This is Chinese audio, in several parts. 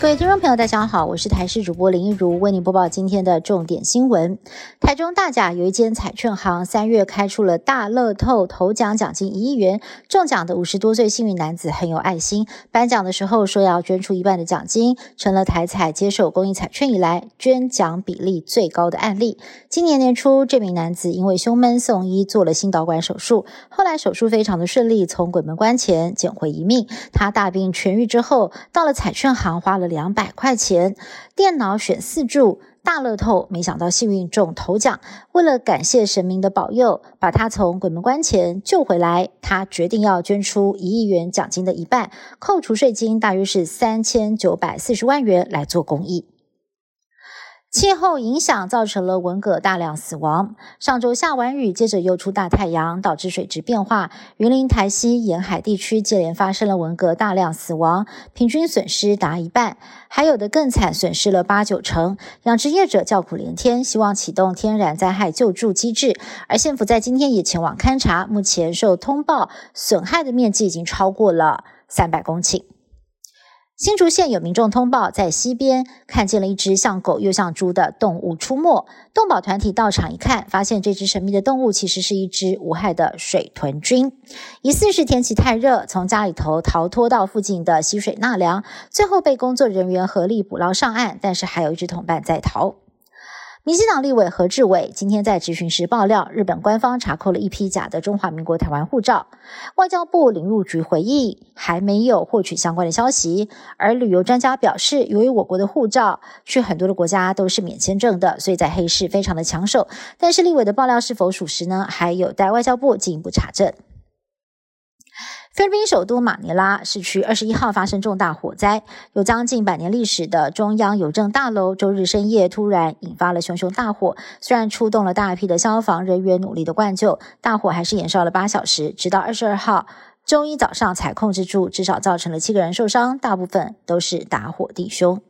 各位听众朋友，大家好，我是台视主播林一如，为您播报今天的重点新闻。台中大甲有一间彩券行，三月开出了大乐透头奖奖金一亿元，中奖的五十多岁幸运男子很有爱心，颁奖的时候说要捐出一半的奖金，成了台彩接手公益彩券以来捐奖比例最高的案例。今年年初，这名男子因为胸闷送医，做了心导管手术，后来手术非常的顺利，从鬼门关前捡回一命。他大病痊愈之后，到了彩券行花了。两百块钱，电脑选四注，大乐透，没想到幸运中头奖。为了感谢神明的保佑，把他从鬼门关前救回来，他决定要捐出一亿元奖金的一半，扣除税金，大约是三千九百四十万元来做公益。气候影响造成了文蛤大量死亡。上周下完雨，接着又出大太阳，导致水质变化。云林台西沿海地区接连发生了文蛤大量死亡，平均损失达一半，还有的更惨，损失了八九成。养殖业者叫苦连天，希望启动天然灾害救助机制。而县府在今天也前往勘查，目前受通报损害的面积已经超过了三百公顷。新竹县有民众通报，在溪边看见了一只像狗又像猪的动物出没。动保团体到场一看，发现这只神秘的动物其实是一只无害的水豚菌，疑似是天气太热，从家里头逃脱到附近的溪水纳凉，最后被工作人员合力捕捞上岸，但是还有一只同伴在逃。民进党立委何志伟今天在质询时爆料，日本官方查扣了一批假的中华民国台湾护照。外交部领入局回应，还没有获取相关的消息。而旅游专家表示，由于我国的护照去很多的国家都是免签证的，所以在黑市非常的抢手。但是立委的爆料是否属实呢？还有待外交部进一步查证。菲律宾首都马尼拉市区二十一号发生重大火灾，有将近百年历史的中央邮政大楼周日深夜突然引发了熊熊大火。虽然出动了大批的消防人员努力的灌救，大火还是延烧了八小时，直到二十二号周一早上才控制住，至少造成了七个人受伤，大部分都是打火弟兄。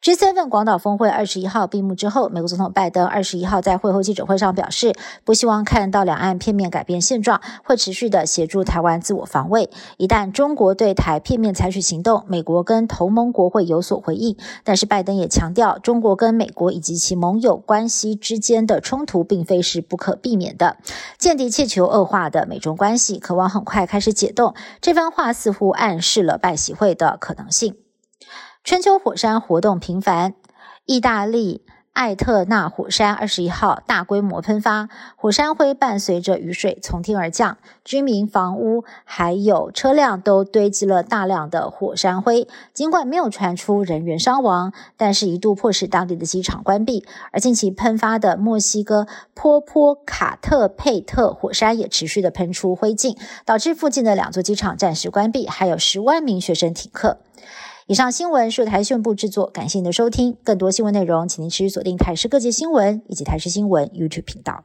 G7 广岛峰会二十一号闭幕之后，美国总统拜登二十一号在会后记者会上表示，不希望看到两岸片面改变现状，会持续的协助台湾自我防卫。一旦中国对台片面采取行动，美国跟同盟国会有所回应。但是拜登也强调，中国跟美国以及其盟友关系之间的冲突并非是不可避免的。间谍气球恶化的美中关系，渴望很快开始解冻。这番话似乎暗示了拜习会的可能性。春秋火山活动频繁，意大利艾特纳火山二十一号大规模喷发，火山灰伴随着雨水从天而降，居民房屋还有车辆都堆积了大量的火山灰。尽管没有传出人员伤亡，但是一度迫使当地的机场关闭。而近期喷发的墨西哥坡坡卡特佩特火山也持续的喷出灰烬，导致附近的两座机场暂时关闭，还有十万名学生停课。以上新闻是由台讯部制作，感谢您的收听。更多新闻内容，请您持续锁定台视各界新闻以及台视新闻 YouTube 频道。